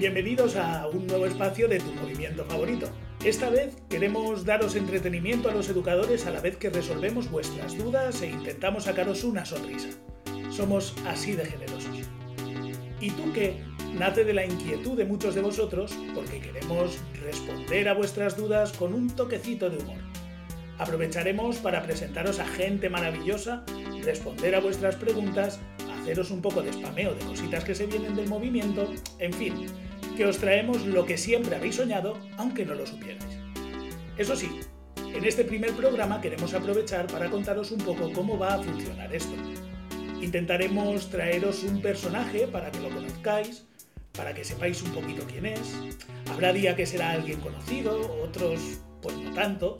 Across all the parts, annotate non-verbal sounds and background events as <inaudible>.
Bienvenidos a un nuevo espacio de tu movimiento favorito. Esta vez queremos daros entretenimiento a los educadores a la vez que resolvemos vuestras dudas e intentamos sacaros una sonrisa. Somos así de generosos. ¿Y tú qué? Nace de la inquietud de muchos de vosotros porque queremos responder a vuestras dudas con un toquecito de humor. Aprovecharemos para presentaros a gente maravillosa, responder a vuestras preguntas, haceros un poco de spameo de cositas que se vienen del movimiento, en fin, que os traemos lo que siempre habéis soñado, aunque no lo supierais. Eso sí, en este primer programa queremos aprovechar para contaros un poco cómo va a funcionar esto. Intentaremos traeros un personaje para que lo conozcáis, para que sepáis un poquito quién es. Habrá día que será alguien conocido, otros pues no tanto.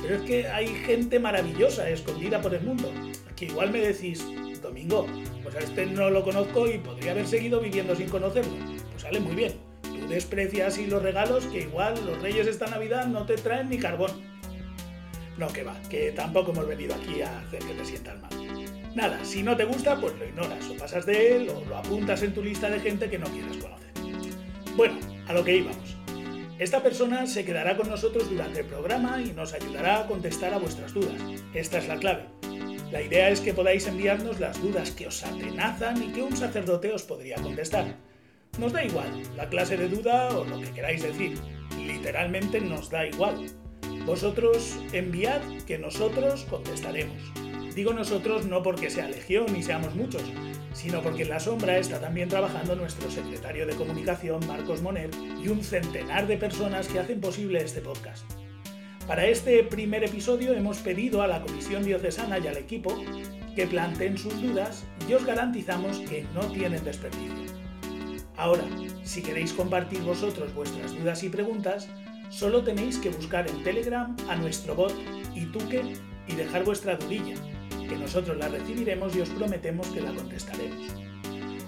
Pero es que hay gente maravillosa escondida por el mundo, que igual me decís, Domingo, pues a este no lo conozco y podría haber seguido viviendo sin conocerlo. Pues sale muy bien. Tú desprecias así los regalos que igual los reyes esta Navidad no te traen ni carbón. No, que va, que tampoco hemos venido aquí a hacer que te sientas mal. Nada, si no te gusta, pues lo ignoras o pasas de él o lo apuntas en tu lista de gente que no quieres conocer. Bueno, a lo que íbamos. Esta persona se quedará con nosotros durante el programa y nos ayudará a contestar a vuestras dudas. Esta es la clave. La idea es que podáis enviarnos las dudas que os atenazan y que un sacerdote os podría contestar. Nos da igual la clase de duda o lo que queráis decir. Literalmente nos da igual. Vosotros enviad que nosotros contestaremos. Digo nosotros no porque sea legión y seamos muchos, sino porque en la sombra está también trabajando nuestro secretario de comunicación, Marcos Moner, y un centenar de personas que hacen posible este podcast. Para este primer episodio hemos pedido a la Comisión Diocesana y al equipo que planteen sus dudas y os garantizamos que no tienen desperdicio. Ahora, si queréis compartir vosotros vuestras dudas y preguntas, solo tenéis que buscar en Telegram a nuestro bot Ituque y dejar vuestra dudilla, que nosotros la recibiremos y os prometemos que la contestaremos.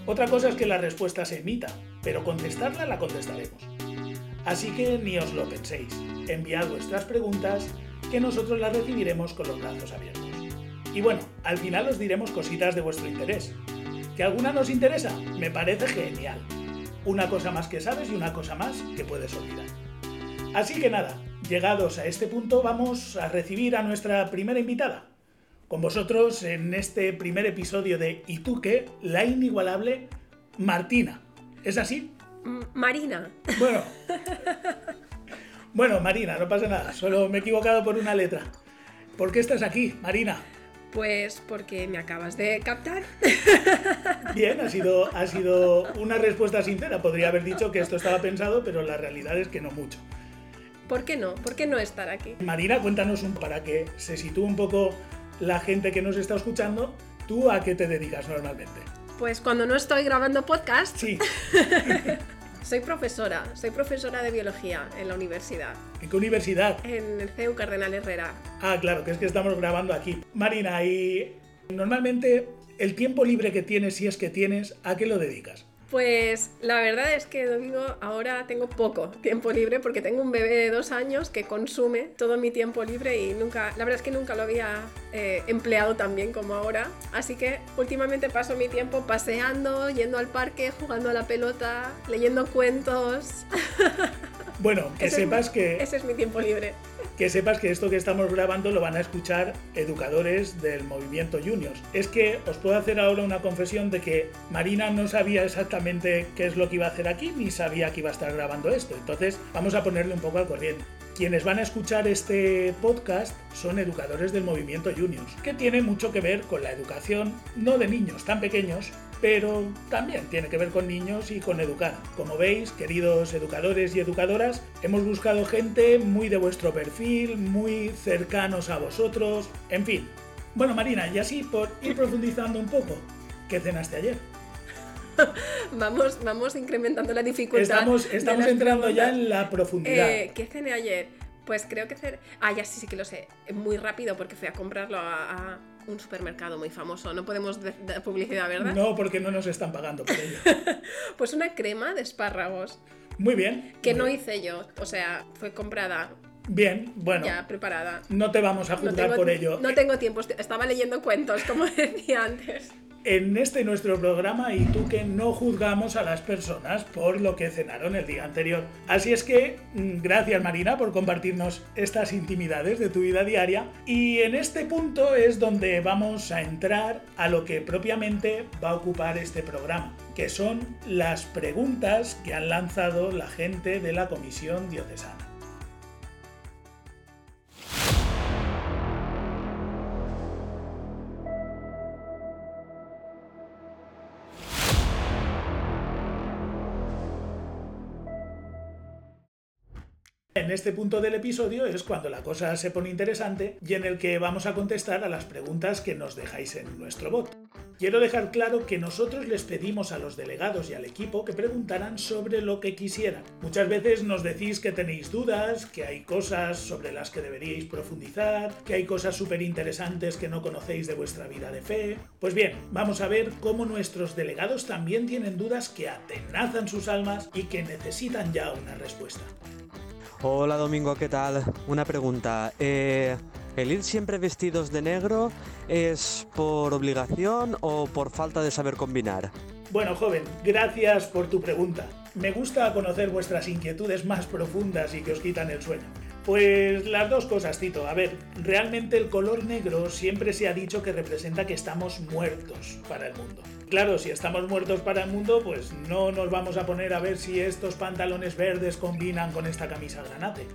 Otra cosa es que la respuesta se emita, pero contestarla la contestaremos. Así que ni os lo penséis, enviad vuestras preguntas, que nosotros las recibiremos con los brazos abiertos. Y bueno, al final os diremos cositas de vuestro interés. ¿Que alguna nos interesa? Me parece genial. Una cosa más que sabes y una cosa más que puedes olvidar. Así que nada, llegados a este punto vamos a recibir a nuestra primera invitada. Con vosotros en este primer episodio de ¿Y tú qué? La inigualable Martina. ¿Es así? Marina. Bueno. <laughs> Bueno, Marina, no pasa nada. Solo me he equivocado por una letra. ¿Por qué estás aquí, Marina? Pues porque me acabas de captar. <laughs> Bien, ha sido, ha sido una respuesta sincera. Podría haber dicho que esto estaba pensado, pero la realidad es que no mucho. ¿Por qué no? ¿Por qué no estar aquí? Marina, cuéntanos un para que se sitúe un poco la gente que nos está escuchando. ¿Tú a qué te dedicas normalmente? Pues cuando no estoy grabando podcast, Sí. <laughs> soy profesora. Soy profesora de biología en la universidad, ¿En qué universidad? en el CEU Cardenal Herrera. Ah, claro, que es que estamos grabando aquí. Marina, y normalmente el tiempo libre que tienes, si es que tienes, ¿a qué lo dedicas? Pues la verdad es que Domingo ahora tengo poco tiempo libre porque tengo un bebé de dos años que consume todo mi tiempo libre y nunca, la verdad es que nunca lo había eh, empleado tan bien como ahora. Así que últimamente paso mi tiempo paseando, yendo al parque, jugando a la pelota, leyendo cuentos. Bueno, que <laughs> Ese sepas que, Ese es mi tiempo libre. Que sepas que esto que estamos grabando lo van a escuchar educadores del movimiento Juniors. Es que os puedo hacer ahora una confesión de que Marina no sabía exactamente qué es lo que iba a hacer aquí, ni sabía que iba a estar grabando esto. Entonces, vamos a ponerle un poco al corriente. Quienes van a escuchar este podcast son educadores del movimiento Juniors, que tiene mucho que ver con la educación, no de niños tan pequeños, pero también tiene que ver con niños y con educar. Como veis, queridos educadores y educadoras, hemos buscado gente muy de vuestro perfil, muy cercanos a vosotros, en fin. Bueno, Marina, y así por ir profundizando un poco, ¿qué cenaste ayer? <laughs> Vamos, vamos incrementando la dificultad. Estamos, entrando ya en la profundidad. Eh, ¿Qué cené ayer? Pues creo que cené... Ah, ya sí, sí que lo sé. Muy rápido porque fui a comprarlo a, a un supermercado muy famoso. No podemos dar publicidad, ¿verdad? No, porque no nos están pagando por ello. <laughs> Pues una crema de espárragos Muy bien. que muy no bien. hice yo. O sea, fue comprada Bien, bueno, ya preparada. no te vamos a No juzgar tengo, por ello. no tengo tiempo, est- estaba leyendo cuentos, como <laughs> decía antes. En este nuestro programa y tú que no juzgamos a las personas por lo que cenaron el día anterior. Así es que mm, gracias Marina por compartirnos estas intimidades de tu vida diaria y en este punto es donde vamos a entrar a lo que propiamente va a ocupar este programa, que son las preguntas que han lanzado la gente de la Comisión Diocesana. En este punto del episodio es cuando la cosa se pone interesante y en el que vamos a contestar a las preguntas que nos dejáis en nuestro bot. Quiero dejar claro que nosotros les pedimos a los delegados y al equipo que preguntaran sobre lo que quisieran. Muchas veces nos decís que tenéis dudas, que hay cosas sobre las que deberíais profundizar, que hay cosas súper interesantes que no conocéis de vuestra vida de fe. Pues bien, vamos a ver cómo nuestros delegados también tienen dudas que atenazan sus almas y que necesitan ya una respuesta. Hola Domingo, ¿qué tal? Una pregunta. Eh, ¿El ir siempre vestidos de negro es por obligación o por falta de saber combinar? Bueno, joven, gracias por tu pregunta. Me gusta conocer vuestras inquietudes más profundas y que os quitan el sueño. Pues las dos cosas, Tito. A ver, realmente el color negro siempre se ha dicho que representa que estamos muertos para el mundo. Claro, si estamos muertos para el mundo, pues no nos vamos a poner a ver si estos pantalones verdes combinan con esta camisa granate.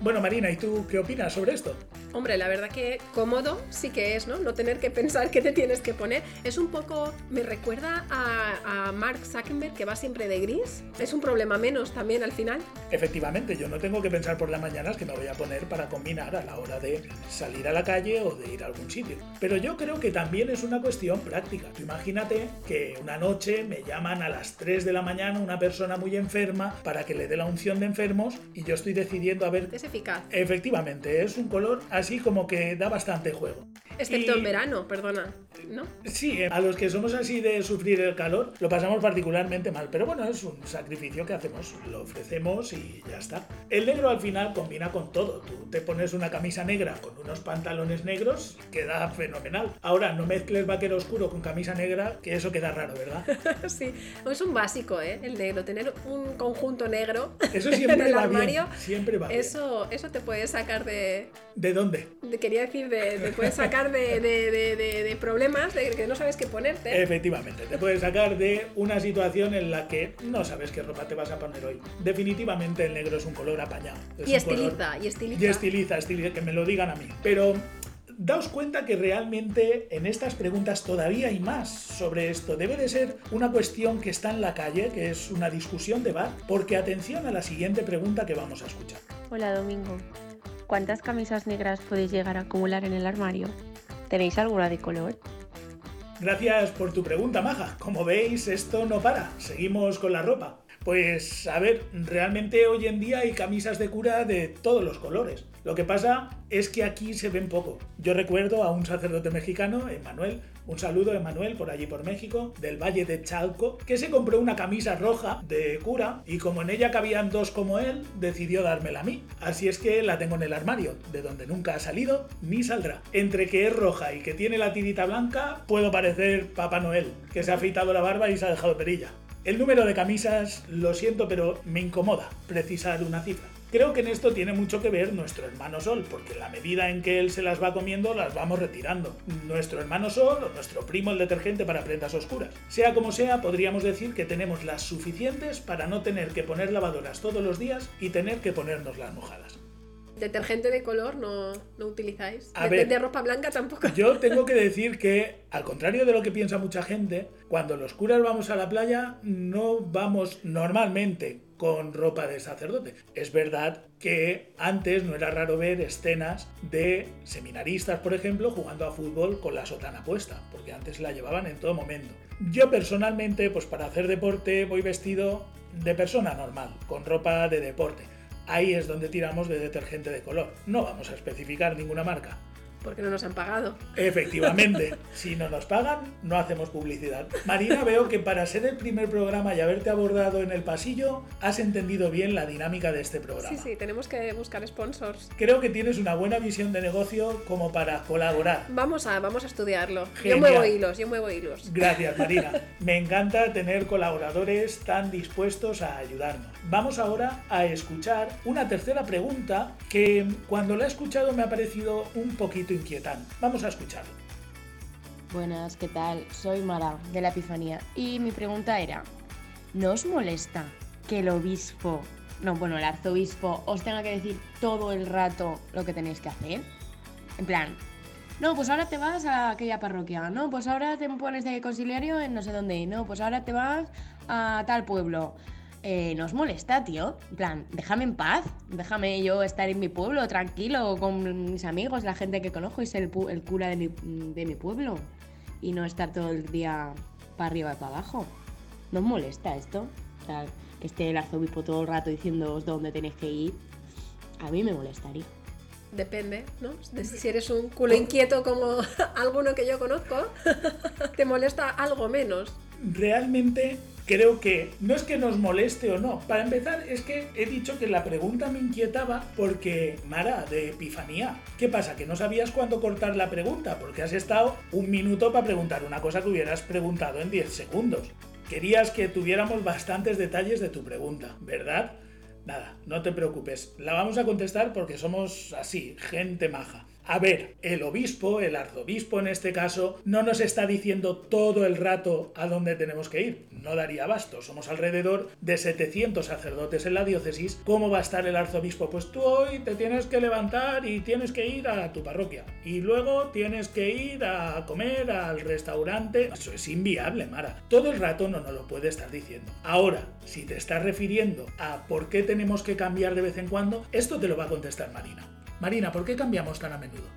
Bueno, Marina, ¿y tú qué opinas sobre esto? Hombre, la verdad que cómodo sí que es, ¿no? No tener que pensar qué te tienes que poner. Es un poco, me recuerda a, Mark Zuckerberg que va siempre de gris. Es un problema menos también al final. Efectivamente, yo no tengo que pensar por las mañanas que me voy a poner para combinar a la hora de salir a la calle o de ir a algún sitio. Pero yo creo que también es una cuestión práctica. Tú imagínate que una noche me llaman a las 3 de la mañana una persona muy enferma para que le dé la unción de enfermos y yo estoy decidiendo a ver eficaz. Efectivamente, es un color así como que da bastante juego. Excepto en verano, perdona, ¿no? Sí, a los que somos así de sufrir el calor lo pasamos particularmente mal, pero bueno, es un sacrificio que hacemos, lo ofrecemos y ya está. El negro al final combina con todo. Tú te pones una camisa negra con unos pantalones negros, queda fenomenal. Ahora, no mezcles vaquero oscuro con camisa negra, que eso queda raro, ¿verdad? <laughs> sí, es un básico, ¿eh? El negro, tener un conjunto negro eso <laughs> siempre en el va armario, bien, siempre va eso, eso te puede sacar de... ¿De dónde? quería decir, de, te puede sacar de, problemas, de que no sabes qué ponerte. Efectivamente, te puede sacar de una situación en la que no sabes qué ropa te vas a poner hoy. Definitivamente el negro es un color apañado. y estiliza, y estiliza. Y estiliza, estiliza, que me lo digan a mí. Pero daos cuenta que realmente en estas preguntas todavía hay más sobre esto. Debe de ser una cuestión que está en la calle, que es una discusión de bar, porque atención a la siguiente pregunta que vamos a escuchar. Hola Domingo, ¿cuántas camisas negras podéis llegar a acumular en el armario? ¿Tenéis alguna de color? Gracias por tu pregunta, Maja. Como veis, esto no para. Seguimos con la ropa. Pues a ver, realmente hoy en día hay camisas de cura de todos los colores. Lo que pasa es que aquí se ven poco. Yo recuerdo a un sacerdote mexicano, Emanuel, un saludo Emanuel por allí por México, del Valle de Chalco, que se compró una camisa roja de cura y como en ella cabían dos como él, decidió dármela a mí. Así es que la tengo en el armario, de donde nunca ha salido ni saldrá. Entre que es roja y que tiene la tirita blanca, puedo parecer Papá Noel, que se ha afeitado la barba y se ha dejado perilla. El número de camisas, lo siento, pero me incomoda precisar una cifra. Creo que en esto tiene mucho que ver nuestro hermano Sol, porque en la medida en que él se las va comiendo, las vamos retirando. Nuestro hermano Sol o nuestro primo el detergente para prendas oscuras. Sea como sea, podríamos decir que tenemos las suficientes para no tener que poner lavadoras todos los días y tener que ponernos las mojadas. ¿Detergente de color no, no utilizáis? A de, ver, de ropa blanca tampoco. Yo <laughs> tengo que decir que, al contrario de lo que piensa mucha gente, cuando los curas vamos a la playa, no vamos normalmente con ropa de sacerdote. Es verdad que antes no era raro ver escenas de seminaristas, por ejemplo, jugando a fútbol con la sotana puesta, porque antes la llevaban en todo momento. Yo personalmente, pues para hacer deporte voy vestido de persona normal, con ropa de deporte. Ahí es donde tiramos de detergente de color. No vamos a especificar ninguna marca. Porque no nos han pagado. Efectivamente, <laughs> si no nos pagan, no hacemos publicidad. Marina, veo que para ser el primer programa y haberte abordado en el pasillo, has entendido bien la dinámica de este programa. Sí, sí, tenemos que buscar sponsors. Creo que tienes una buena visión de negocio como para colaborar. Vamos a, vamos a estudiarlo. Genial. Yo muevo hilos, yo muevo hilos. Gracias, Marina. <laughs> Me encanta tener colaboradores tan dispuestos a ayudarnos. Vamos ahora a escuchar una tercera pregunta que cuando la he escuchado me ha parecido un poquito inquietante. Vamos a escucharlo. Buenas, ¿qué tal? Soy Mara, de la Epifanía. Y mi pregunta era, ¿no os molesta que el obispo, no, bueno, el arzobispo, os tenga que decir todo el rato lo que tenéis que hacer? En plan, no, pues ahora te vas a aquella parroquia, no, pues ahora te pones de conciliario en no sé dónde, no, pues ahora te vas a tal pueblo. Eh, ¿No os molesta, tío? En plan, déjame en paz, déjame yo estar en mi pueblo, tranquilo, con mis amigos, la gente que conozco y ser el, pu- el cura de mi, de mi pueblo. Y no estar todo el día para arriba y para abajo. ¿No os molesta esto? O sea, que esté el arzobispo todo el rato diciéndoos dónde tenéis que ir. A mí me molestaría. Depende, ¿no? De si eres un culo inquieto como <laughs> alguno que yo conozco, <laughs> te molesta algo menos. Realmente creo que no es que nos moleste o no. Para empezar, es que he dicho que la pregunta me inquietaba porque, Mara, de Epifanía, ¿qué pasa? Que no sabías cuándo cortar la pregunta porque has estado un minuto para preguntar una cosa que hubieras preguntado en 10 segundos. Querías que tuviéramos bastantes detalles de tu pregunta, ¿verdad? Nada, no te preocupes. La vamos a contestar porque somos así, gente maja. A ver, el obispo, el arzobispo en este caso, no nos está diciendo todo el rato a dónde tenemos que ir. No daría abasto. Somos alrededor de 700 sacerdotes en la diócesis. ¿Cómo va a estar el arzobispo? Pues tú hoy te tienes que levantar y tienes que ir a tu parroquia. Y luego tienes que ir a comer al restaurante. Eso es inviable, Mara. Todo el rato no nos lo puede estar diciendo. Ahora, si te estás refiriendo a por qué tenemos que cambiar de vez en cuando, esto te lo va a contestar Marina. Marina, ¿por qué cambiamos tan a menudo?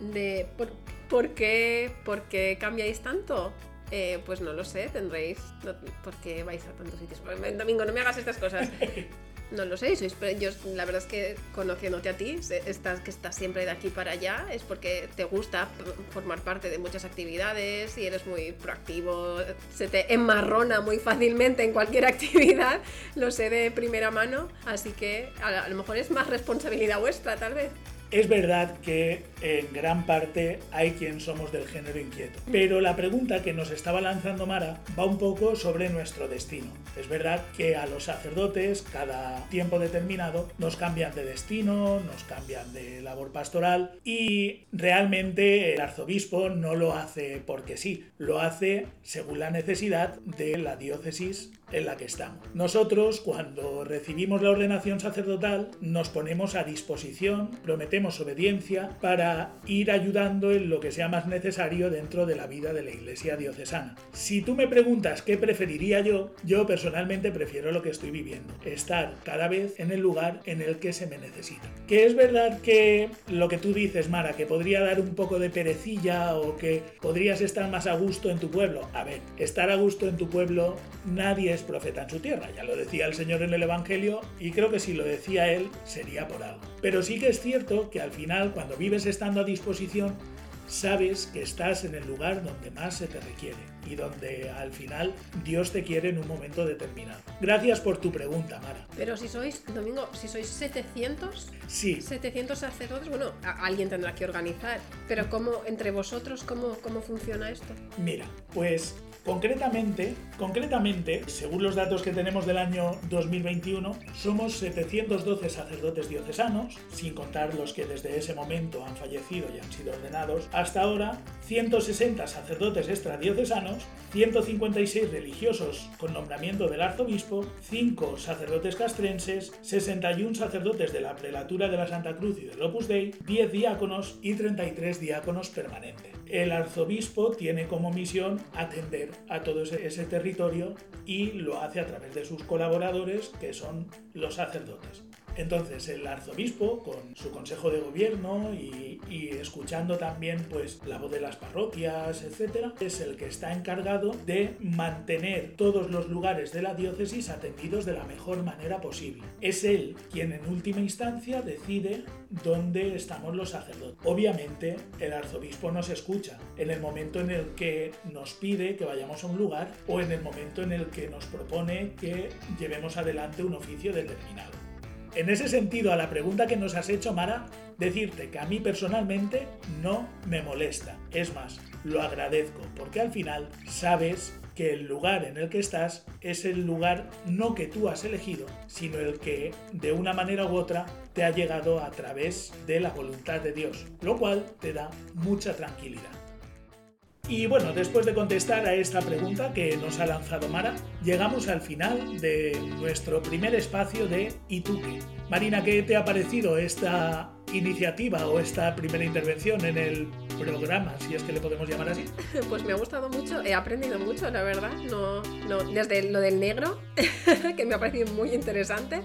De por, ¿por qué, ¿Por qué cambiáis tanto? Eh, pues no lo sé, tendréis. no- ¿Por qué vais a tantos sitios? Domingo, no me hagas estas cosas. <laughs> No lo sé, sois, yo la verdad es que conociéndote a ti, estás, que estás siempre de aquí para allá, es porque te gusta formar parte de muchas actividades y eres muy proactivo, se te enmarrona muy fácilmente en cualquier <laughs> actividad, lo sé de primera mano, así que a lo mejor es más responsabilidad vuestra, tal vez. Es verdad que en gran parte hay quien somos del género inquieto, pero la pregunta que nos estaba lanzando Mara va un poco sobre nuestro destino. Es verdad que a los sacerdotes cada tiempo determinado nos cambian de destino, nos cambian de labor pastoral y realmente el arzobispo no lo hace porque sí, lo hace según la necesidad de la diócesis en la que estamos. Nosotros, cuando recibimos la ordenación sacerdotal, nos ponemos a disposición, prometemos obediencia para ir ayudando en lo que sea más necesario dentro de la vida de la Iglesia diocesana. Si tú me preguntas qué preferiría yo, yo personalmente prefiero lo que estoy viviendo, estar cada vez en el lugar en el que se me necesita. Que es verdad que lo que tú dices, Mara, que podría dar un poco de perecilla o que podrías estar más a gusto en tu pueblo. A ver, estar a gusto en tu pueblo, nadie es profeta en su tierra, ya lo decía el Señor en el Evangelio y creo que si lo decía él sería por algo. Pero sí que es cierto que al final cuando vives estando a disposición, sabes que estás en el lugar donde más se te requiere y donde al final Dios te quiere en un momento determinado. Gracias por tu pregunta, Mara. Pero si sois, Domingo, si sois 700, Sí, 700 sacerdotes, bueno, alguien tendrá que organizar. Pero ¿cómo, entre vosotros, cómo, cómo funciona esto? Mira, pues concretamente, según los datos que tenemos del año 2021, somos 712 sacerdotes diocesanos, sin contar los que desde ese momento han fallecido y han sido ordenados, hasta ahora 160 sacerdotes extradiocesanos, 156 religiosos con nombramiento del arzobispo, 5 sacerdotes castrenses, 61 sacerdotes de la prelatura de la Santa Cruz y del Opus Dei, 10 diáconos y 33 diáconos permanentes. El arzobispo tiene como misión atender a todo ese, territorio y lo hace a través de sus colaboradores, que son los sacerdotes. Entonces el arzobispo, con su consejo de gobierno y, escuchando también pues la voz de las parroquias, etcétera, es el que está encargado de mantener todos los lugares de la diócesis atendidos de la mejor manera posible. Es él quien en última instancia decide dónde estamos los sacerdotes. Obviamente el arzobispo nos escucha en el momento en el que nos pide que vayamos a un lugar o en el momento en el que nos propone que llevemos adelante un oficio determinado. En ese sentido, a la pregunta que nos has hecho, Mara, decirte que a mí personalmente no me molesta. Es más, lo agradezco, porque al final sabes que el lugar en el que estás es el lugar no que tú has elegido, sino el que de una manera u otra te ha llegado a través de la voluntad de Dios, lo cual te da mucha tranquilidad. Y bueno, después de contestar a esta pregunta que nos ha lanzado Mara, llegamos al final de nuestro primer espacio de ¿Y tú qué? Marina, ¿qué te ha parecido esta iniciativa o esta primera intervención en el programa, si es que le podemos llamar así? <laughs> Pues me ha gustado mucho, he aprendido mucho, la verdad. No, no, desde lo del negro, <laughs> que me ha parecido muy interesante,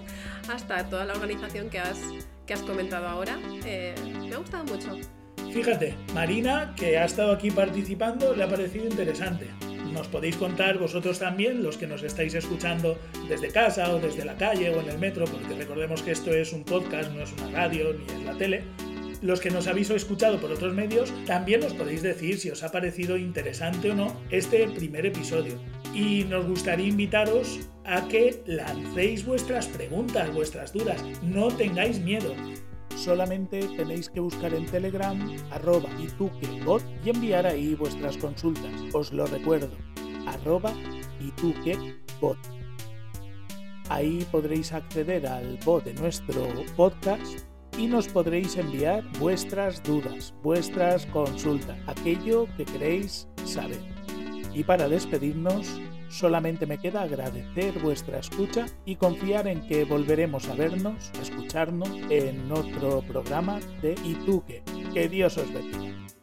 hasta toda la organización que has, que has comentado ahora. Eh, me ha gustado mucho. Fíjate, Marina, que ha estado aquí participando, le ha parecido interesante. Nos podéis contar vosotros también, los que nos estáis escuchando desde casa o desde la calle o en el metro, porque recordemos que esto es un podcast, no es una radio ni es la tele. Los que nos habéis escuchado por otros medios, también nos podéis decir si os ha parecido interesante o no este primer episodio. Y nos gustaría invitaros a que lancéis vuestras preguntas, vuestras dudas. No tengáis miedo solamente tenéis que buscar en Telegram arroba ituquebot y enviar ahí vuestras consultas. Os lo recuerdo, arroba ituquebot. Ahí podréis acceder al bot de nuestro podcast y nos podréis enviar vuestras dudas, vuestras consultas, aquello que queréis saber. Y para despedirnos, Solamente me queda agradecer vuestra escucha y confiar en que volveremos a vernos, a escucharnos en otro programa de Ituque. Que Dios os bendiga.